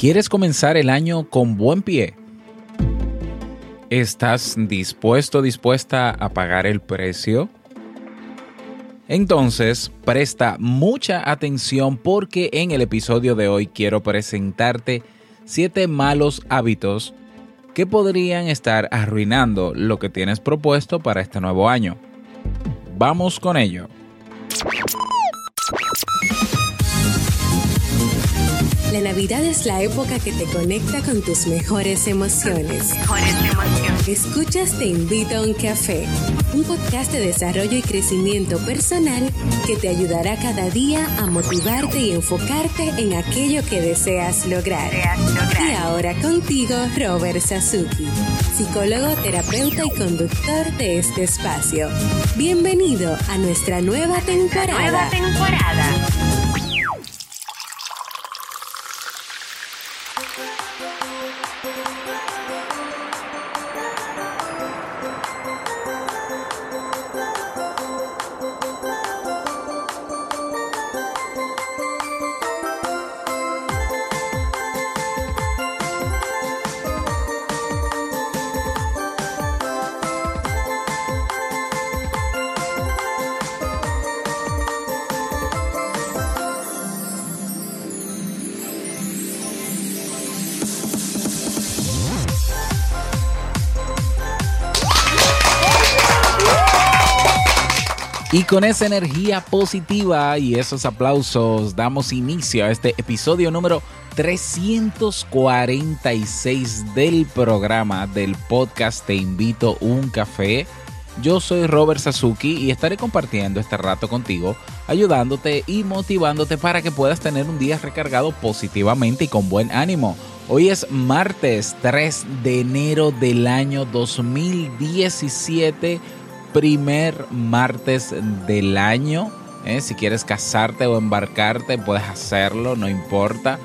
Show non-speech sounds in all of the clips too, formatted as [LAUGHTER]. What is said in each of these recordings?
¿Quieres comenzar el año con buen pie? ¿Estás dispuesto, dispuesta a pagar el precio? Entonces, presta mucha atención porque en el episodio de hoy quiero presentarte 7 malos hábitos que podrían estar arruinando lo que tienes propuesto para este nuevo año. Vamos con ello. La Navidad es la época que te conecta con tus mejores emociones. Escuchas Te invito a un café, un podcast de desarrollo y crecimiento personal que te ayudará cada día a motivarte y enfocarte en aquello que deseas lograr. Y ahora contigo, Robert Sasuki, psicólogo, terapeuta y conductor de este espacio. Bienvenido a nuestra nueva temporada. Nueva temporada. Y con esa energía positiva y esos aplausos damos inicio a este episodio número 346 del programa del podcast Te invito un café. Yo soy Robert Sasuki y estaré compartiendo este rato contigo, ayudándote y motivándote para que puedas tener un día recargado positivamente y con buen ánimo. Hoy es martes 3 de enero del año 2017 primer martes del año. ¿eh? Si quieres casarte o embarcarte, puedes hacerlo, no importa.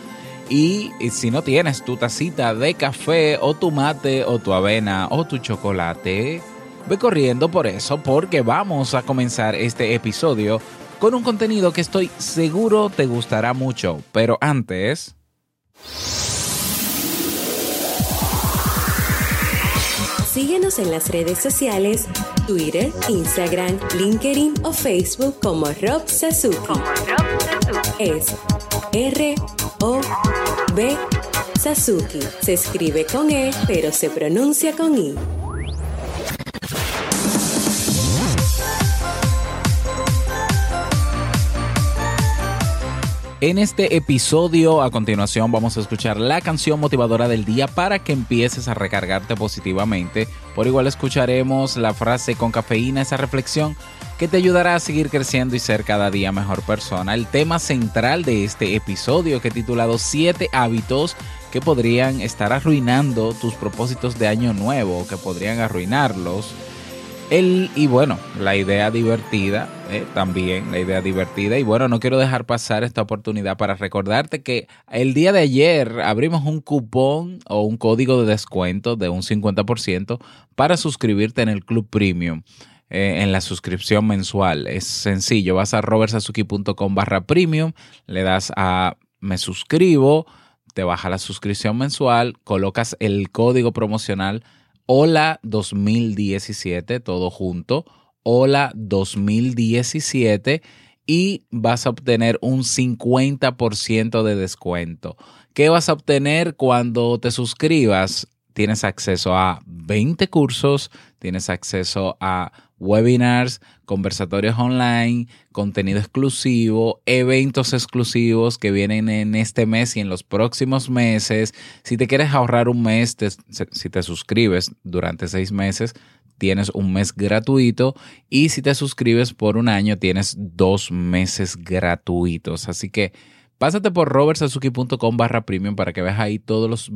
Y, si no tienes tu tacita de café o tu mate o tu avena o tu chocolate, ve corriendo por eso porque vamos a comenzar este episodio con un contenido que estoy seguro te gustará mucho. Pero antes... Síguenos en las redes sociales Twitter, Instagram, LinkedIn o Facebook como Rob Sasuki. Es R O B Sasuki. Se escribe con E, pero se pronuncia con I. En este episodio, a continuación, vamos a escuchar la canción motivadora del día para que empieces a recargarte positivamente. Por igual escucharemos la frase con cafeína, esa reflexión que te ayudará a seguir creciendo y ser cada día mejor persona. El tema central de este episodio que he titulado 7 hábitos que podrían estar arruinando tus propósitos de año nuevo, que podrían arruinarlos el, y bueno, la idea divertida, eh, también la idea divertida. Y bueno, no quiero dejar pasar esta oportunidad para recordarte que el día de ayer abrimos un cupón o un código de descuento de un 50% para suscribirte en el Club Premium. Eh, en la suscripción mensual. Es sencillo, vas a robertsazuki.com barra premium, le das a me suscribo, te baja la suscripción mensual, colocas el código promocional Hola 2017, todo junto. Hola 2017 y vas a obtener un 50% de descuento. ¿Qué vas a obtener cuando te suscribas? Tienes acceso a 20 cursos, tienes acceso a webinars, conversatorios online, contenido exclusivo, eventos exclusivos que vienen en este mes y en los próximos meses. Si te quieres ahorrar un mes, si te suscribes durante seis meses, tienes un mes gratuito y si te suscribes por un año, tienes dos meses gratuitos. Así que Pásate por robertsazuki.com barra premium para que veas ahí todos los,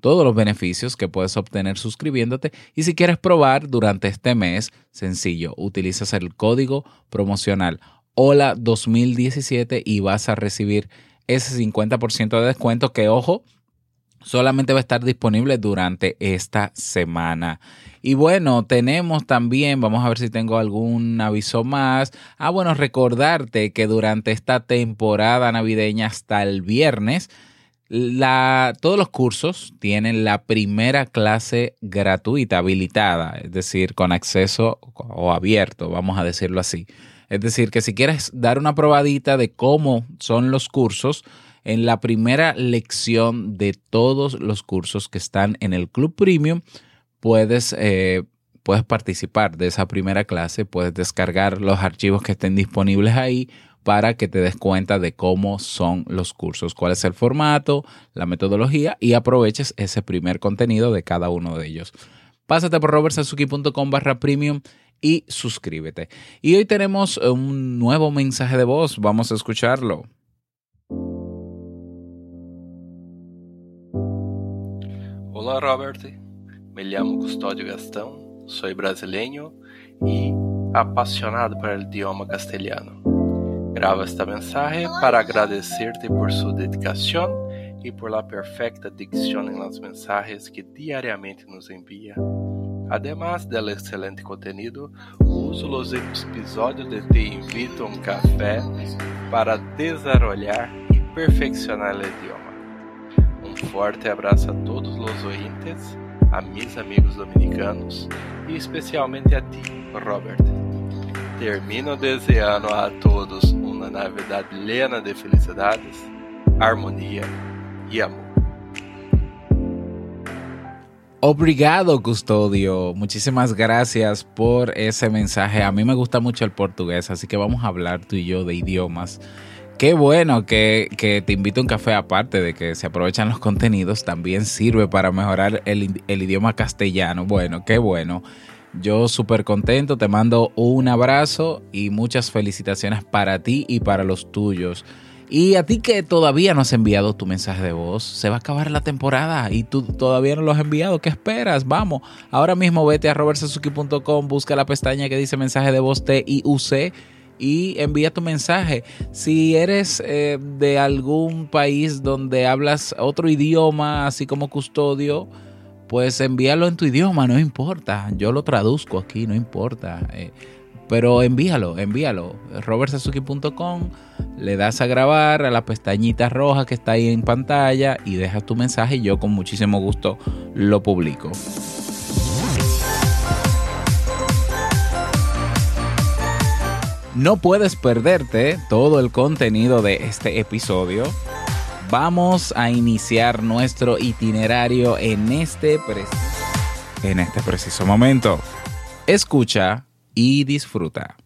todos los beneficios que puedes obtener suscribiéndote. Y si quieres probar durante este mes, sencillo, utilizas el código promocional Hola 2017 y vas a recibir ese 50% de descuento que, ojo, solamente va a estar disponible durante esta semana. Y bueno, tenemos también, vamos a ver si tengo algún aviso más. Ah, bueno, recordarte que durante esta temporada navideña hasta el viernes La, todos los cursos tienen la primera clase gratuita, habilitada, es decir, con acceso o abierto, vamos a decirlo así. Es decir, que si quieres dar una probadita de cómo son los cursos, en la primera lección de todos los cursos que están en el Club Premium, puedes, eh, puedes participar de esa primera clase, puedes descargar los archivos que estén disponibles ahí para que te des cuenta de cómo son los cursos, cuál es el formato, la metodología y aproveches ese primer contenido de cada uno de ellos. Pásate por robertsazuki.com barra premium y suscríbete. Y hoy tenemos un nuevo mensaje de voz, vamos a escucharlo. Olá, Robert. Me llamo Custódio Gastão, sou brasileiro e apaixonado por el idioma castelhano. Gravo esta mensagem para agradecer-te por sua dedicação e por la perfecta dicção em las mensagens que diariamente nos envia. Además del excelente contenido, uso os episódios de Te Invito a um Café para desarrollar e perfeccionar o idioma. Forte abraço a todos os ouvintes, a mis amigos dominicanos e especialmente a ti, Robert. Termino desejando a todos uma Navidad plena de felicidades, harmonia e amor. Obrigado, Custodio. Muchísimas gracias por ese mensaje. A mí me gusta mucho el portugués, así que vamos a hablar tú y yo de idiomas. Qué bueno que, te invito a un café aparte de que se aprovechan los contenidos, también sirve para mejorar el, el idioma castellano. Bueno, qué bueno. Yo súper contento, te mando un abrazo y muchas felicitaciones para ti y para los tuyos. Y a ti que todavía no has enviado tu mensaje de voz, se va a acabar la temporada y tú todavía no lo has enviado. ¿Qué esperas? Vamos, ahora mismo vete a robertsazuki.com, busca la pestaña que dice mensaje de voz T y envía tu mensaje. Si eres eh, de algún país donde hablas otro idioma, así como custodio, pues envíalo en tu idioma, no importa. Yo lo traduzco aquí, no importa. Eh, pero envíalo, envíalo. robertsazuki.com, le das a grabar a la pestañita roja que está ahí en pantalla y dejas tu mensaje y yo con muchísimo gusto lo publico. No puedes perderte todo el contenido de este episodio. Vamos a iniciar nuestro itinerario en este, en este preciso momento. Escucha y disfruta.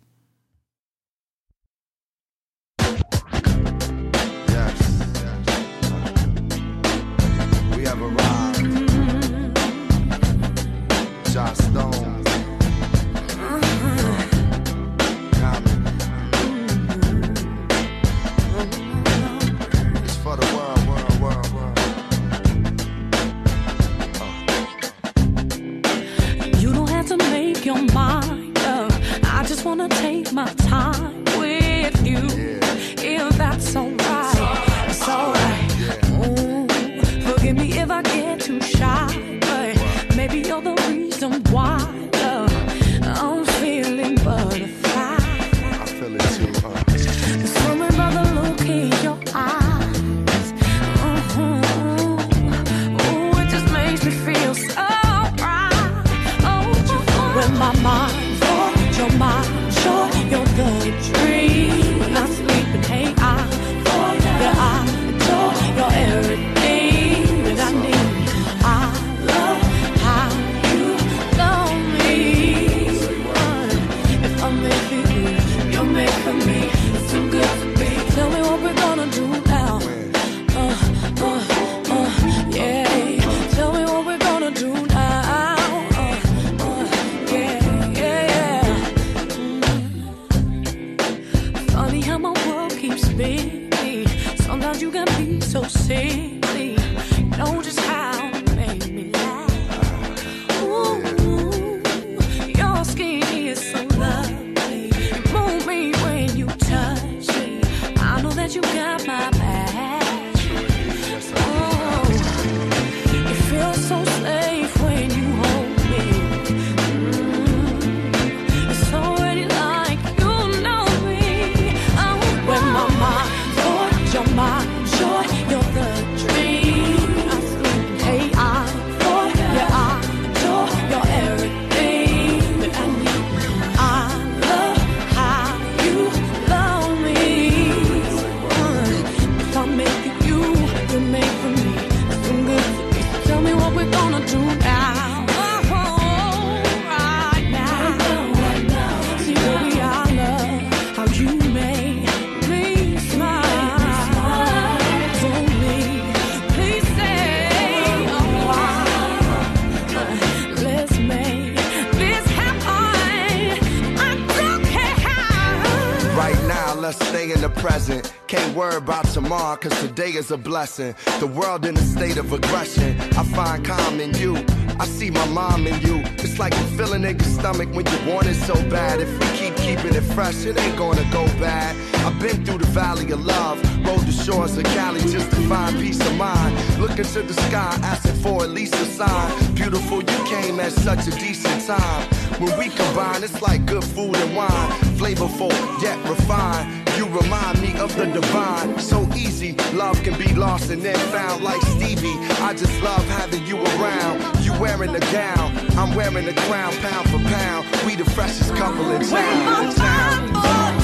Is a blessing. The world in a state of aggression. I find calm in you. I see my mom in you. It's like a feeling in your stomach when you want it so bad. If we keep keeping it fresh, it ain't gonna go bad. I've been through the valley of love, rode the shores of Cali just to find peace of mind. Looking to the sky, asking for at least a sign. Beautiful, you came at such a decent time. When we combine, it's like good food and wine. Flavorful, yet refined. You remind me of the divine. So easy, love can be lost and then found like Stevie. I just love having you around. You wearing the gown, I'm wearing the crown, pound for pound. We the freshest couple in town.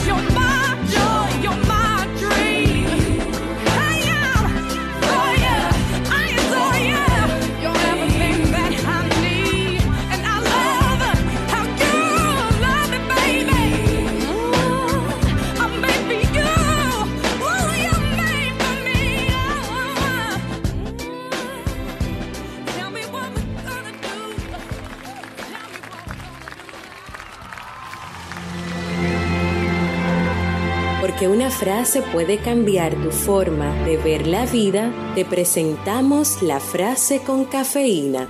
When my Porque una frase puede cambiar tu forma de ver la vida, te presentamos la frase con cafeína.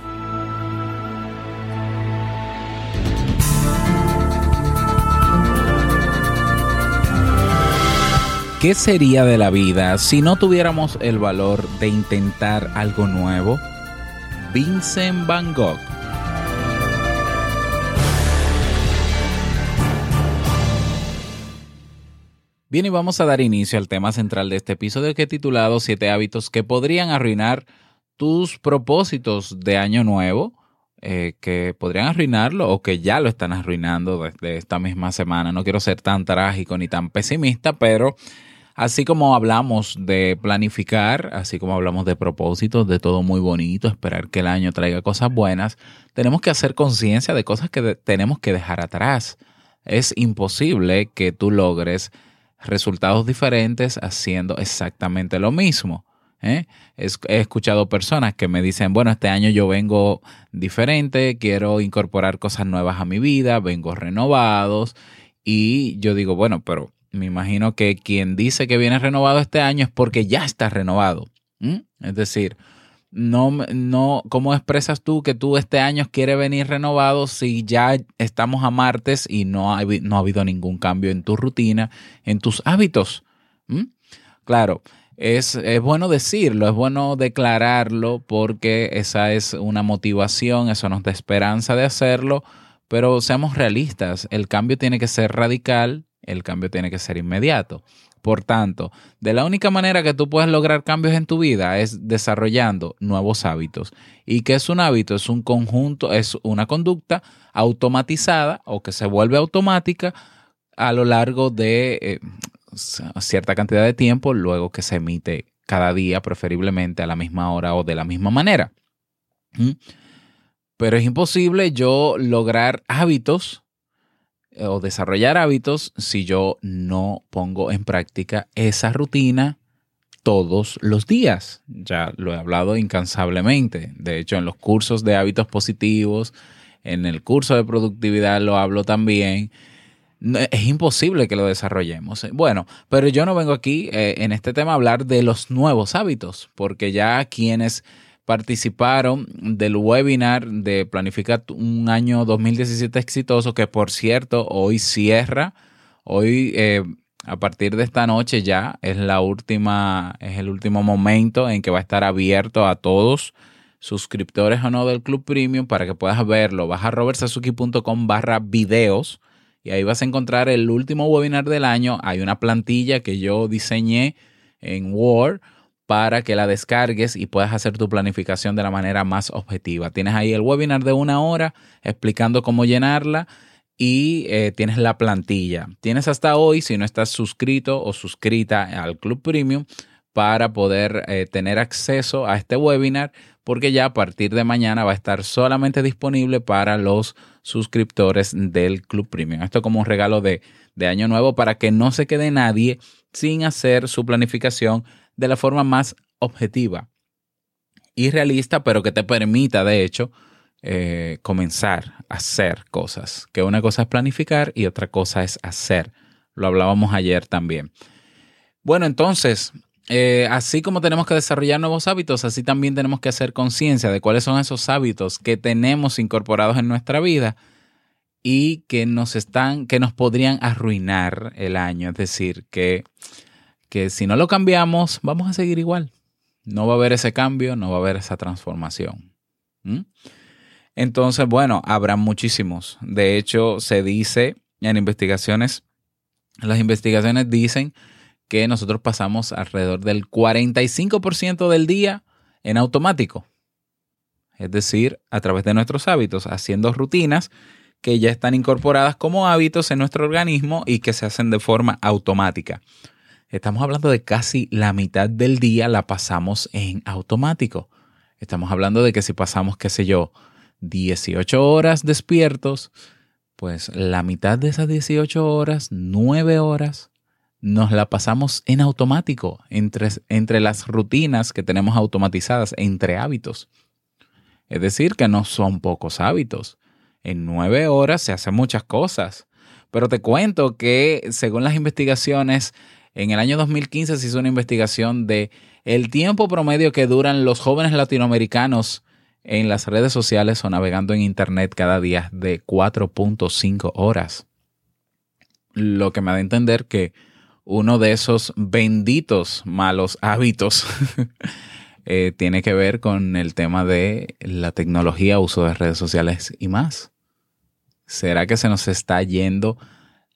¿Qué sería de la vida si no tuviéramos el valor de intentar algo nuevo? Vincent Van Gogh. Bien, y vamos a dar inicio al tema central de este episodio que he titulado Siete hábitos que podrían arruinar tus propósitos de año nuevo, eh, que podrían arruinarlo o que ya lo están arruinando desde esta misma semana. No quiero ser tan trágico ni tan pesimista, pero así como hablamos de planificar, así como hablamos de propósitos, de todo muy bonito, esperar que el año traiga cosas buenas, tenemos que hacer conciencia de cosas que tenemos que dejar atrás. Es imposible que tú logres resultados diferentes haciendo exactamente lo mismo. ¿eh? He escuchado personas que me dicen, bueno, este año yo vengo diferente, quiero incorporar cosas nuevas a mi vida, vengo renovados y yo digo, bueno, pero me imagino que quien dice que viene renovado este año es porque ya está renovado. Es decir, no, no, ¿cómo expresas tú que tú este año quieres venir renovado si ya estamos a martes y no ha, no ha habido ningún cambio en tu rutina, en tus hábitos? ¿Mm? Claro, es, es bueno decirlo, es bueno declararlo porque esa es una motivación, eso nos da esperanza de hacerlo, pero seamos realistas, el cambio tiene que ser radical, el cambio tiene que ser inmediato. Por tanto, de la única manera que tú puedes lograr cambios en tu vida es desarrollando nuevos hábitos. ¿Y qué es un hábito? Es un conjunto, es una conducta automatizada o que se vuelve automática a lo largo de eh, cierta cantidad de tiempo, luego que se emite cada día, preferiblemente a la misma hora o de la misma manera. ¿Mm? Pero es imposible yo lograr hábitos o desarrollar hábitos si yo no pongo en práctica esa rutina todos los días. Ya lo he hablado incansablemente. De hecho, en los cursos de hábitos positivos, en el curso de productividad lo hablo también. Es imposible que lo desarrollemos. Bueno, pero yo no vengo aquí eh, en este tema a hablar de los nuevos hábitos, porque ya quienes participaron del webinar de Planifica un año 2017 exitoso, que por cierto hoy cierra, hoy eh, a partir de esta noche ya es la última, es el último momento en que va a estar abierto a todos suscriptores o no del Club Premium para que puedas verlo. Vas a robertsazuki.com barra videos y ahí vas a encontrar el último webinar del año. Hay una plantilla que yo diseñé en Word para que la descargues y puedas hacer tu planificación de la manera más objetiva. Tienes ahí el webinar de una hora explicando cómo llenarla y eh, tienes la plantilla. Tienes hasta hoy, si no estás suscrito o suscrita al Club Premium, para poder eh, tener acceso a este webinar, porque ya a partir de mañana va a estar solamente disponible para los suscriptores del Club Premium. Esto como un regalo de, de año nuevo para que no se quede nadie sin hacer su planificación de la forma más objetiva y realista, pero que te permita, de hecho, eh, comenzar a hacer cosas. Que una cosa es planificar y otra cosa es hacer Lo hablábamos ayer también. Bueno, entonces, eh, así como tenemos que desarrollar nuevos hábitos, así también tenemos que hacer conciencia de cuáles son esos hábitos que tenemos incorporados en nuestra vida y que nos están, que nos podrían arruinar el año. Es decir, que, que si no lo cambiamos, vamos a seguir igual. No va a haber ese cambio, no va a haber esa transformación. ¿Mm? Entonces, bueno, habrá muchísimos. De hecho, se dice en investigaciones, las investigaciones dicen que nosotros pasamos alrededor del 45% del día en automático. Es decir, a través de nuestros hábitos, haciendo rutinas que ya están incorporadas como hábitos en nuestro organismo y que se hacen de forma automática. Estamos hablando de casi la mitad del día la pasamos en automático. Estamos hablando de que si pasamos, qué sé yo, 18 horas despiertos, pues la mitad de esas 18 horas, 9 horas, nos la pasamos en automático, entre, entre las rutinas que tenemos automatizadas, entre hábitos. Es decir, que no son pocos hábitos. En nueve horas se hacen muchas cosas. Pero te cuento que según las investigaciones, en el año 2015 se hizo una investigación de el tiempo promedio que duran los jóvenes latinoamericanos en las redes sociales o navegando en Internet cada día de 4.5 horas. Lo que me da a entender que uno de esos benditos malos hábitos [LAUGHS] eh, tiene que ver con el tema de la tecnología, uso de redes sociales y más. ¿Será que se nos está yendo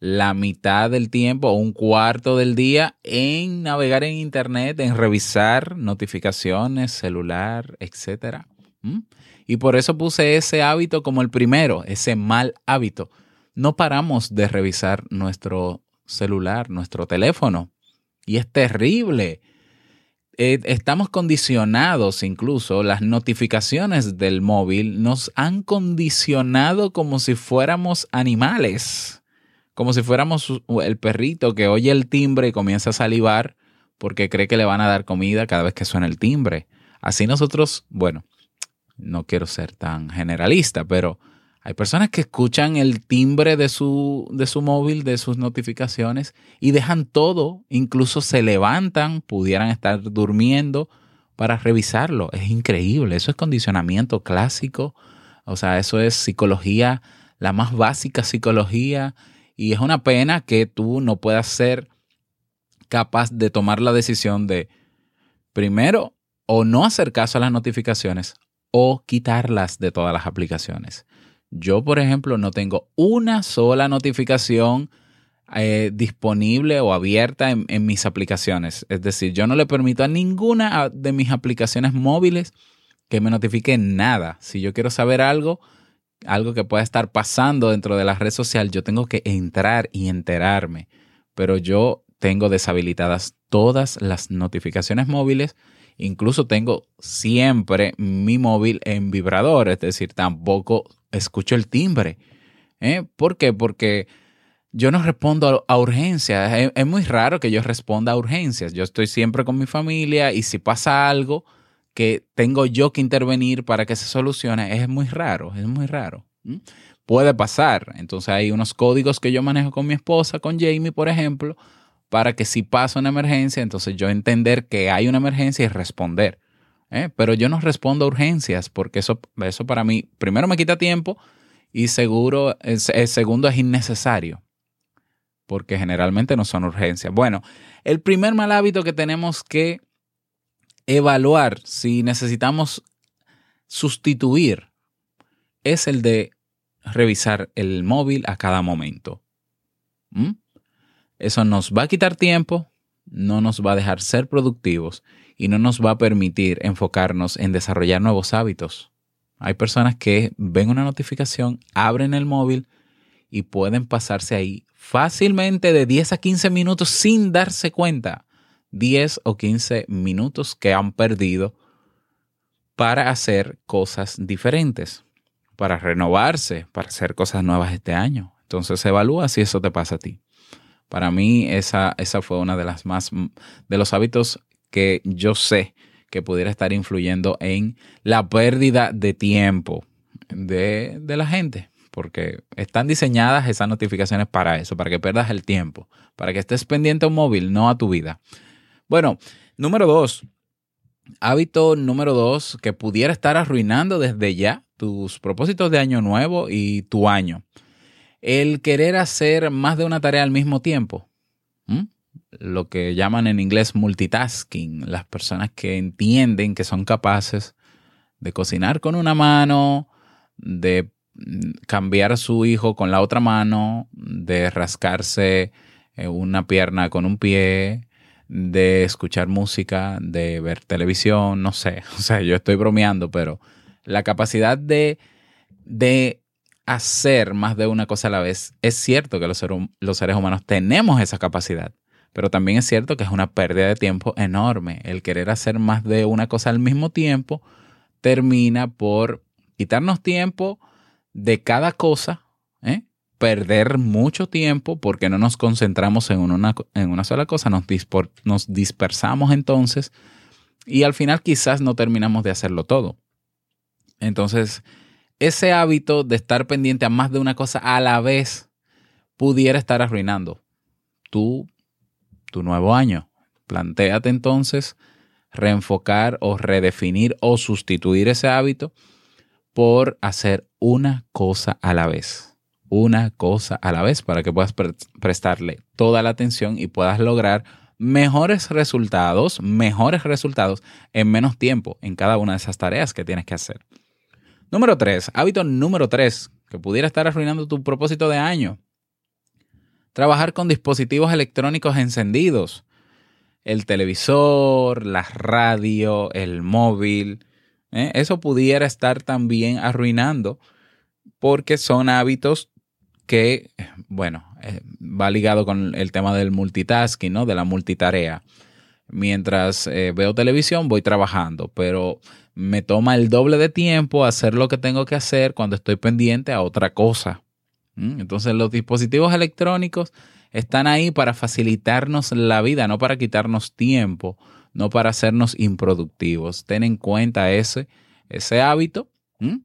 la mitad del tiempo o un cuarto del día en navegar en Internet, en revisar notificaciones, celular, etcétera? ¿Mm? Y por eso puse ese hábito como el primero, ese mal hábito. No paramos de revisar nuestro celular, nuestro teléfono. Y es terrible. Eh, estamos condicionados, incluso las notificaciones del móvil nos han condicionado como si fuéramos animales, como si fuéramos el perrito que oye el timbre y comienza a salivar porque cree que le van a dar comida cada vez que suena el timbre. Así nosotros, bueno, no quiero ser tan generalista, pero hay personas que escuchan el timbre de su, de su móvil, de sus notificaciones y dejan todo, incluso se levantan, pudieran estar durmiendo para revisarlo. Es increíble, eso es condicionamiento clásico, o sea, eso es psicología, la más básica psicología y es una pena que tú no puedas ser capaz de tomar la decisión de, primero, o no hacer caso a las notificaciones o quitarlas de todas las aplicaciones. Yo, por ejemplo, no tengo una sola notificación eh, disponible o abierta en, en, mis aplicaciones. Es decir, yo no le permito a ninguna de mis aplicaciones móviles que me notifique nada. Si yo quiero saber algo, algo que pueda estar pasando dentro de la red social, yo tengo que entrar y enterarme. Pero yo tengo deshabilitadas todas las notificaciones móviles Incluso tengo siempre mi móvil en vibrador, es decir, tampoco escucho el timbre. ¿Eh? ¿Por qué? Porque yo no respondo a, urgencias. Es, es, muy raro que yo responda a urgencias. Yo estoy siempre con mi familia y si pasa algo que tengo yo que intervenir para que se solucione, es muy raro, es muy raro. Puede pasar. Entonces hay unos códigos que yo manejo con mi esposa, con Jamie, por ejemplo, para que si pasa una emergencia, entonces yo entender que hay una emergencia y responder. ¿eh? Pero yo no respondo a urgencias porque eso, eso para mí, primero me quita tiempo y seguro, el, el segundo es innecesario porque generalmente no son urgencias. Bueno, el primer mal hábito que tenemos que evaluar si necesitamos sustituir es el de revisar el móvil a cada momento. ¿Mm? Eso nos va a quitar tiempo, no nos va a dejar ser productivos y no nos va a permitir enfocarnos en desarrollar nuevos hábitos. Hay personas que ven una notificación, abren el móvil y pueden pasarse ahí fácilmente de 10 a 15 minutos sin darse cuenta. 10 o 15 minutos que han perdido para hacer cosas diferentes, para renovarse, para hacer cosas nuevas este año. Entonces evalúa si eso te pasa a ti. Para mí esa, esa fue una de las más, de los hábitos que yo sé que pudiera estar influyendo en la pérdida de tiempo de, de la gente. porque están diseñadas esas notificaciones para eso, para que pierdas el tiempo, para que estés pendiente a un móvil, no a tu vida. Bueno, número dos, hábito número dos que pudiera estar arruinando desde ya tus propósitos de año nuevo y tu año. El querer hacer más de una tarea al mismo tiempo. Lo que llaman en inglés multitasking. Las personas que entienden que son capaces de cocinar con una mano, de mm, cambiar a su hijo con la otra mano, de rascarse eh, una pierna con un pie, de escuchar música, de ver televisión, no sé. [LAUGHS] O sea, yo estoy bromeando, pero la capacidad de, de hacer más de una cosa a la vez, es cierto que los, ser- los seres humanos tenemos esa capacidad, pero también es cierto que es una pérdida de tiempo enorme. El querer hacer más de una cosa al mismo tiempo termina por quitarnos tiempo de cada cosa. Perder mucho tiempo porque no nos concentramos en una, en una sola cosa, nos, dispor- nos dispersamos entonces y al final quizás no terminamos de hacerlo todo. Entonces, ese hábito de estar pendiente a más de una cosa a la vez pudiera estar arruinando tu, tu nuevo año. Plantéate entonces reenfocar o redefinir o sustituir ese hábito por hacer una cosa a la vez. Una cosa a la vez para que puedas pre- prestarle toda la atención y puedas lograr mejores resultados, mejores resultados en menos tiempo en cada una de esas tareas que tienes que hacer. Número tres, hábito número tres, que pudiera estar arruinando tu propósito de año. Trabajar con dispositivos electrónicos encendidos. El televisor, la radio, el móvil. ¿eh? Eso pudiera estar también arruinando porque son hábitos que, bueno, eh, va ligado con el tema del multitasking, ¿no? De la multitarea. Mientras eh, veo televisión voy trabajando, pero me toma el doble de tiempo hacer lo que tengo que hacer cuando estoy pendiente a otra cosa. ¿Mm? Entonces los dispositivos electrónicos están ahí para facilitarnos la vida, no para quitarnos tiempo, no para hacernos improductivos. Ten en cuenta ese, ese hábito ¿Mm?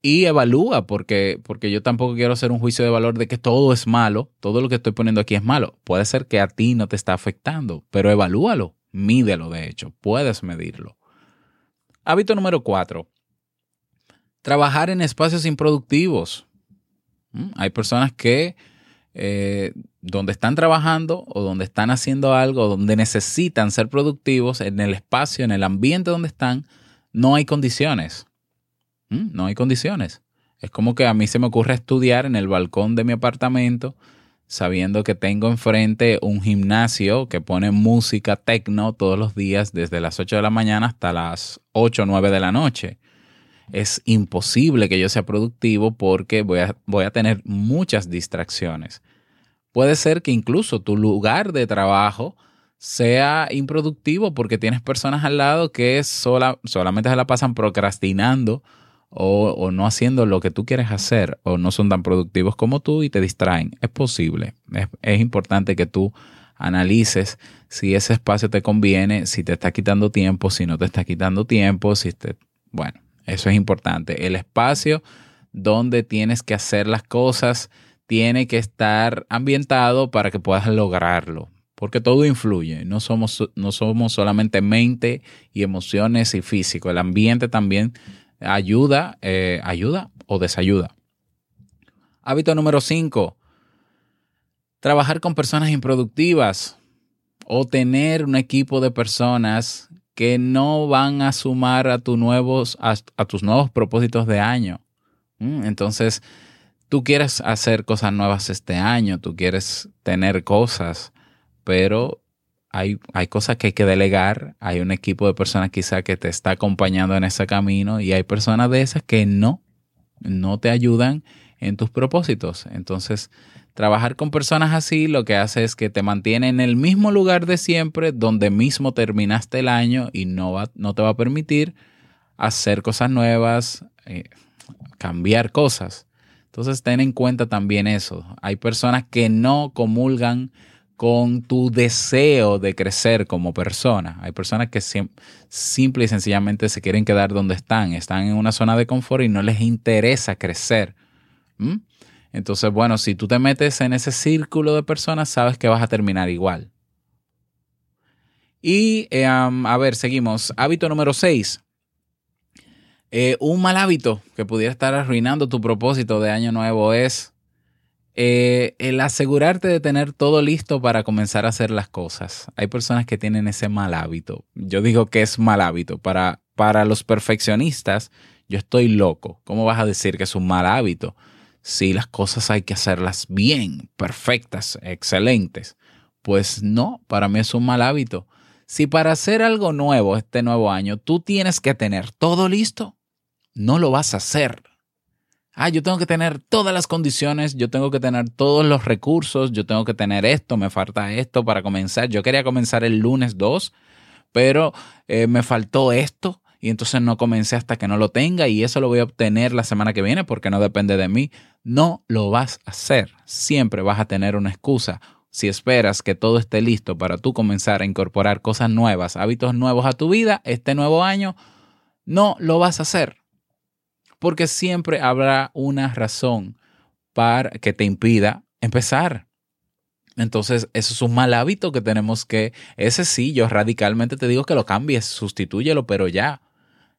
Y evalúa, porque, porque yo tampoco quiero hacer un juicio de valor de que todo es malo, todo lo que estoy poniendo aquí es malo. Puede ser que a ti no te está afectando, pero evalúalo, mídelo de hecho, puedes medirlo. Hábito número cuatro. Trabajar en espacios improductivos. ¿Mm? Hay personas que eh, donde están trabajando o donde están haciendo algo, donde necesitan ser productivos, en el espacio, en el ambiente donde están, no hay condiciones. ¿Mm? No hay condiciones. Es como que a mí se me ocurre estudiar en el balcón de mi apartamento, sabiendo que tengo enfrente un gimnasio que pone música techno todos los días desde las 8 de la mañana hasta las 8 o 9 de la noche. Es imposible que yo sea productivo porque voy a, voy a tener muchas distracciones. Puede ser que incluso tu lugar de trabajo sea improductivo porque tienes personas al lado que sola, solamente se la pasan procrastinando o, no haciendo lo que tú quieres hacer o no son tan productivos como tú y te distraen. Es posible. Es, es, importante que tú analices si ese espacio te conviene, si te está quitando tiempo, si no te está quitando tiempo, si te... Bueno, eso es importante. El espacio donde tienes que hacer las cosas tiene que estar ambientado para que puedas lograrlo. Porque todo influye. No somos, no somos solamente mente y emociones y físico. El ambiente también ayuda, eh, ayuda o desayuda. Hábito número 5. Trabajar con personas improductivas o tener un equipo de personas que no van a sumar a, tu nuevos, a, tus nuevos propósitos de año. Mm, Entonces, tú quieres hacer cosas nuevas este año, tú quieres tener cosas, pero hay, hay, cosas que hay que delegar, hay un equipo de personas quizá que te está acompañando en ese camino y hay personas de esas que no, no te ayudan en tus propósitos. Entonces, trabajar con personas así lo que hace es que te mantiene en el mismo lugar de siempre, donde mismo terminaste el año y no, va, no te va a permitir hacer cosas nuevas, eh, cambiar cosas. Entonces, ten en cuenta también eso. Hay personas que no comulgan con tu deseo de crecer como persona. Hay personas que sim simple y sencillamente se quieren quedar donde están, están en una zona de confort y no les interesa crecer. Entonces, bueno, si tú te metes en ese círculo de personas, sabes que vas a terminar igual. Y eh, a ver, seguimos. Hábito número 6. un mal hábito que pudiera estar arruinando tu propósito de año nuevo es eh, el asegurarte de tener todo listo para comenzar a hacer las cosas. Hay personas que tienen ese mal hábito. Yo digo que es mal hábito. Para, para los perfeccionistas, yo estoy loco. ¿Cómo vas a decir que es un mal hábito? Si las cosas hay que hacerlas bien, perfectas, excelentes. Pues no, para mí es un mal hábito. Si para hacer algo nuevo este nuevo año tú tienes que tener todo listo, no lo vas a hacer. Ah, yo tengo que tener todas las condiciones, yo tengo que tener todos los recursos, yo tengo que tener esto, me falta esto para comenzar. Yo quería comenzar el lunes 2, pero eh, me faltó esto y entonces no comencé hasta que no lo tenga y eso lo voy a obtener la semana que viene porque no depende de mí. No lo vas a hacer. Siempre vas a tener una excusa si esperas que todo esté listo para tú comenzar a incorporar cosas nuevas, hábitos nuevos a tu vida este nuevo año, no lo vas a hacer. Porque siempre habrá una razón para que te impida empezar. Entonces, eso es un mal hábito que tenemos que, ese sí, yo radicalmente te digo que lo cambies, sustitúyelo, pero ya.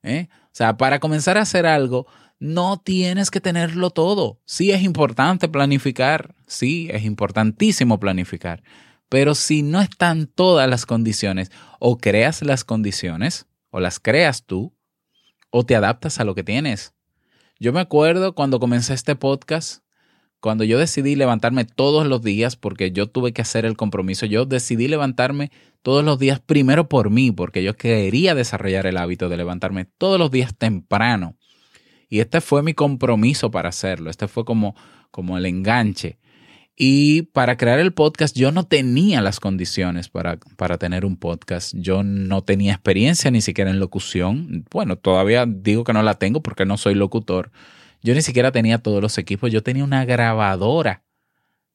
¿eh? O sea, para comenzar a hacer algo, no tienes que tenerlo todo. Sí es importante planificar, sí es importantísimo planificar, pero si no están todas las condiciones, o creas las condiciones, o las creas tú, o te adaptas a lo que tienes. Yo me acuerdo cuando comencé este podcast, cuando yo decidí levantarme todos los días, porque yo tuve que hacer el compromiso, yo decidí levantarme todos los días primero por mí, porque yo quería desarrollar el hábito de levantarme todos los días temprano. Y este fue mi compromiso para hacerlo, este fue como, como el enganche. Y para crear el podcast yo no tenía las condiciones para, para tener un podcast. Yo no tenía experiencia ni siquiera en locución. Bueno, todavía digo que no la tengo porque no soy locutor. Yo ni siquiera tenía todos los equipos. Yo tenía una grabadora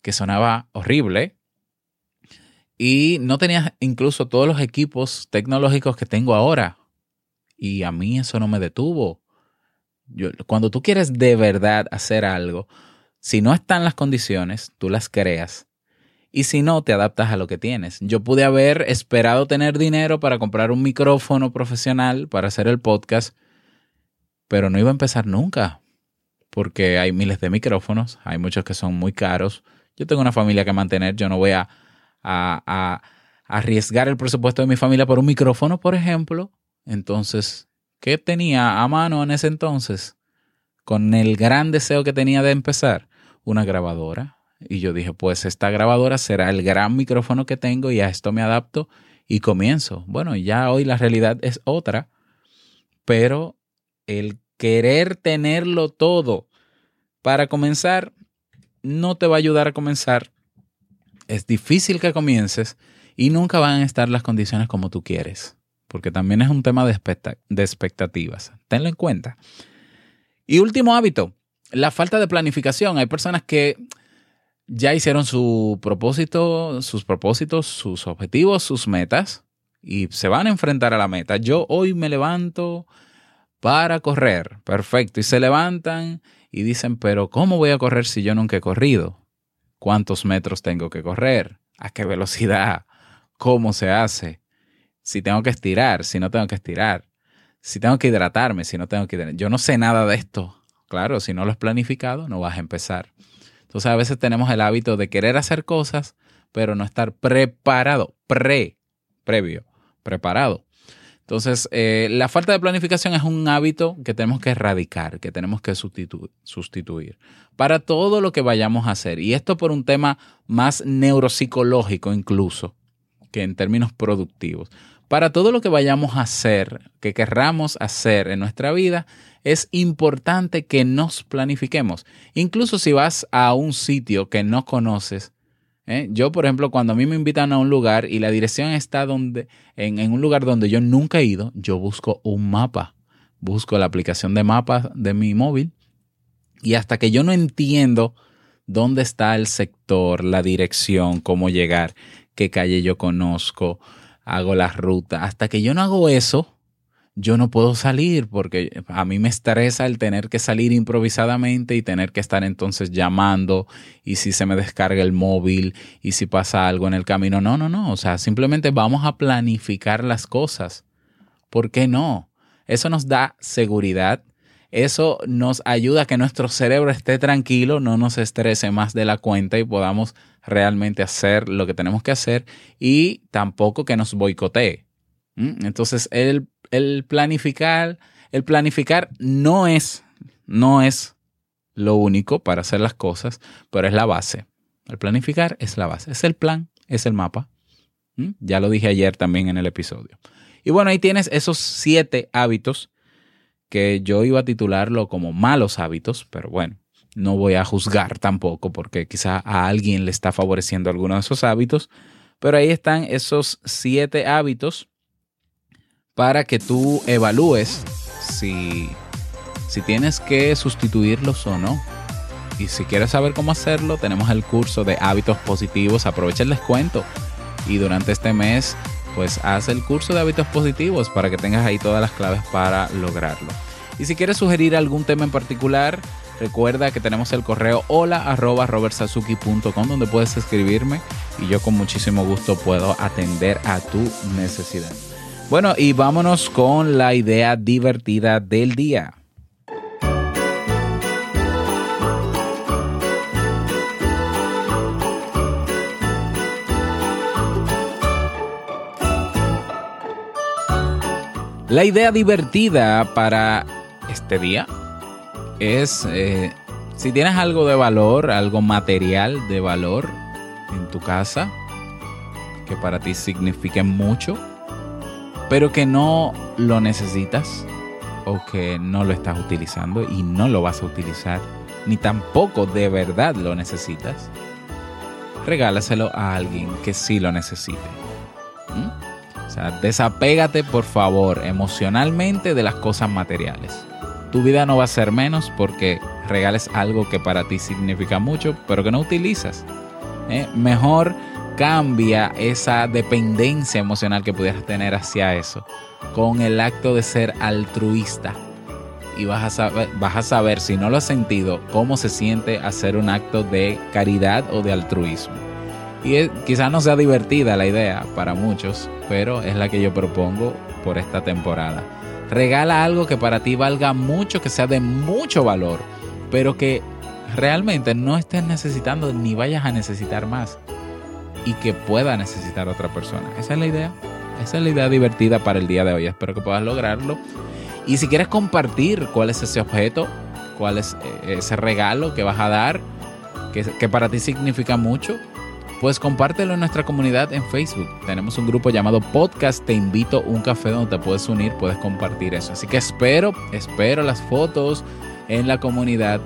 que sonaba horrible. Y no tenía incluso todos los equipos tecnológicos que tengo ahora. Y a mí eso no me detuvo. Yo, cuando tú quieres de verdad hacer algo, si no están las condiciones, tú las creas. Y si no, te adaptas a lo que tienes. Yo pude haber esperado tener dinero para comprar un micrófono profesional para hacer el podcast, pero no iba a empezar nunca, porque hay miles de micrófonos, hay muchos que son muy caros. Yo tengo una familia que mantener, yo no voy a, arriesgar el presupuesto de mi familia por un micrófono, por ejemplo. Entonces, ¿qué tenía a mano en ese entonces? Con el gran deseo que tenía de empezar, una grabadora. Y yo dije, pues esta grabadora será el gran micrófono que tengo y a esto me adapto y comienzo. Bueno, ya hoy la realidad es otra, pero el querer tenerlo todo para comenzar no te va a ayudar a comenzar. Es difícil que comiences y nunca van a estar las condiciones como tú quieres, porque también es un tema de, expecta de expectativas. Tenlo en cuenta. Y último hábito, la falta de planificación. Hay personas que ya hicieron su propósito, sus propósitos, sus objetivos, sus metas y se van a enfrentar a la meta. Yo hoy me levanto para correr, perfecto, y se levantan y dicen, pero ¿cómo voy a correr si yo nunca he corrido? ¿Cuántos metros tengo que correr? ¿A qué velocidad? ¿Cómo se hace? Si tengo que estirar, si no tengo que estirar si tengo que hidratarme, si no tengo que hidratarme. Yo no sé nada de esto. Claro, si no lo has planificado, no vas a empezar. Entonces a veces tenemos el hábito de querer hacer cosas, pero no estar preparado, pre, previo, preparado. Entonces, eh, la falta de planificación es un hábito que tenemos que erradicar, que tenemos que sustitu sustituir para todo lo que vayamos a hacer. Y esto por un tema más neuropsicológico incluso que en términos productivos para todo lo que vayamos a hacer, que querramos hacer en nuestra vida, es importante que nos planifiquemos. Incluso si vas a un sitio que no conoces. ¿eh? Yo, por ejemplo, cuando a mí me invitan a un lugar y la dirección está donde, en, en un lugar donde yo nunca he ido, yo busco un mapa. Busco la aplicación de mapas de mi móvil y hasta que yo no entiendo dónde está el sector, la dirección, cómo llegar, qué calle yo conozco, hago la ruta. Hasta que yo no hago eso, yo no puedo salir porque a mí me estresa el tener que salir improvisadamente y tener que estar entonces llamando y si se me descarga el móvil y si pasa algo en el camino. No, no, no. O sea, simplemente vamos a planificar las cosas. ¿Por qué no? Eso nos da seguridad. Eso nos ayuda a que nuestro cerebro esté tranquilo, no nos estrese más de la cuenta y podamos realmente hacer lo que tenemos que hacer y tampoco que nos boicotee. ¿Mm? Entonces, el, el planificar, el planificar no es, no es lo único para hacer las cosas, pero es la base. El planificar es la base, es el plan, es el mapa. ¿Mm? Ya lo dije ayer también en el episodio. Y bueno, ahí tienes esos siete hábitos que yo iba a titularlo como malos hábitos, pero bueno, no voy a juzgar tampoco porque quizá a alguien le está favoreciendo alguno de esos hábitos, pero ahí están esos siete hábitos para que tú evalúes si, si tienes que sustituirlos o no. Y si quieres saber cómo hacerlo, tenemos el curso de hábitos positivos. Aprovecha el descuento y durante este mes, pues haz el curso de hábitos positivos para que tengas ahí todas las claves para lograrlo. Y si quieres sugerir algún tema en particular, recuerda que tenemos el correo hola arroba donde puedes escribirme y yo con muchísimo gusto puedo atender a tu necesidad. Bueno, y vámonos con la idea divertida del día. La idea divertida para este día es eh, si tienes algo de valor, algo material de valor en tu casa que para ti signifique mucho, pero que no lo necesitas o que no lo estás utilizando y no lo vas a utilizar, ni tampoco de verdad lo necesitas, regálaselo a alguien que sí lo necesite. ¿Mm? O sea, desapégate por favor emocionalmente de las cosas materiales. Tu vida no va a ser menos porque regales algo que para ti significa mucho, pero que no utilizas. ¿eh? Mejor cambia esa dependencia emocional que pudieras tener hacia eso con el acto de ser altruista. Y vas a, saber, vas a saber, si no lo has sentido, cómo se siente hacer un acto de caridad o de altruismo. Y quizás no sea divertida la idea para muchos, pero es la que yo propongo por esta temporada. Regala algo que para ti valga mucho, que sea de mucho valor, pero que realmente no estés necesitando ni vayas a necesitar más y que pueda necesitar otra persona. Esa es la idea. Esa es la idea divertida para el día de hoy. Espero que puedas lograrlo. Y si quieres compartir cuál es ese objeto, cuál es eh, ese regalo que vas a dar, que, que para ti significa mucho, pues compártelo en nuestra comunidad en Facebook. Tenemos un grupo llamado Podcast Te Invito un Café donde te puedes unir, puedes compartir eso. Así que espero, espero las fotos en la comunidad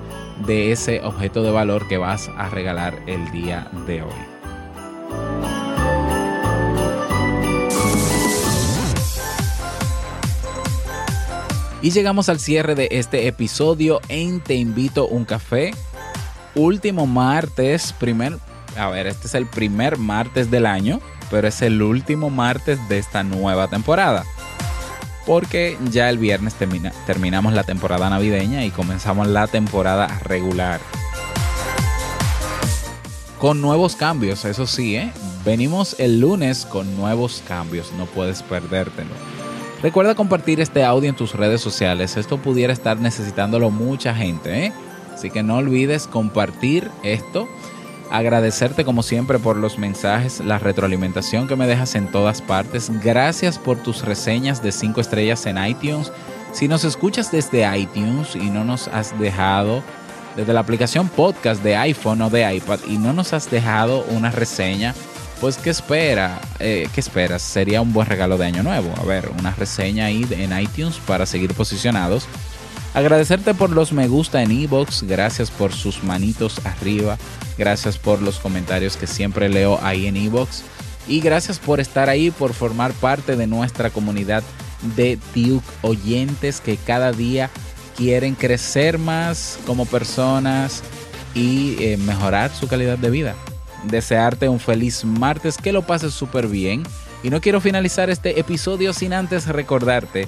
de ese objeto de valor que vas a regalar el día de hoy. Y llegamos al cierre de este episodio en Te invito un café. Último martes, primer, a ver, este es el primer martes del año, pero es el último martes de esta nueva temporada. Porque ya el viernes termina, terminamos la temporada navideña y comenzamos la temporada regular. Con nuevos cambios, eso sí, ¿eh? Venimos el lunes con nuevos cambios, no puedes perdértelo. Recuerda compartir este audio en tus redes sociales, esto pudiera estar necesitándolo mucha gente, ¿eh? Así que no olvides compartir esto, agradecerte como siempre por los mensajes, la retroalimentación que me dejas en todas partes. Gracias por tus reseñas de 5 estrellas en iTunes. Si nos escuchas desde iTunes y no nos has dejado desde la aplicación podcast de iPhone o de iPad y no nos has dejado una reseña, pues ¿qué espera? Eh, ¿Qué esperas? Sería un buen regalo de año nuevo. A ver, una reseña ahí en iTunes para seguir posicionados. Agradecerte por los me gusta en iBox, gracias por sus manitos arriba, gracias por los comentarios que siempre leo ahí en iBox y gracias por estar ahí, por formar parte de nuestra comunidad de Tiuk oyentes que cada día quieren crecer más como personas y eh, mejorar su calidad de vida. Desearte un feliz martes, que lo pases súper bien. Y no quiero finalizar este episodio sin antes recordarte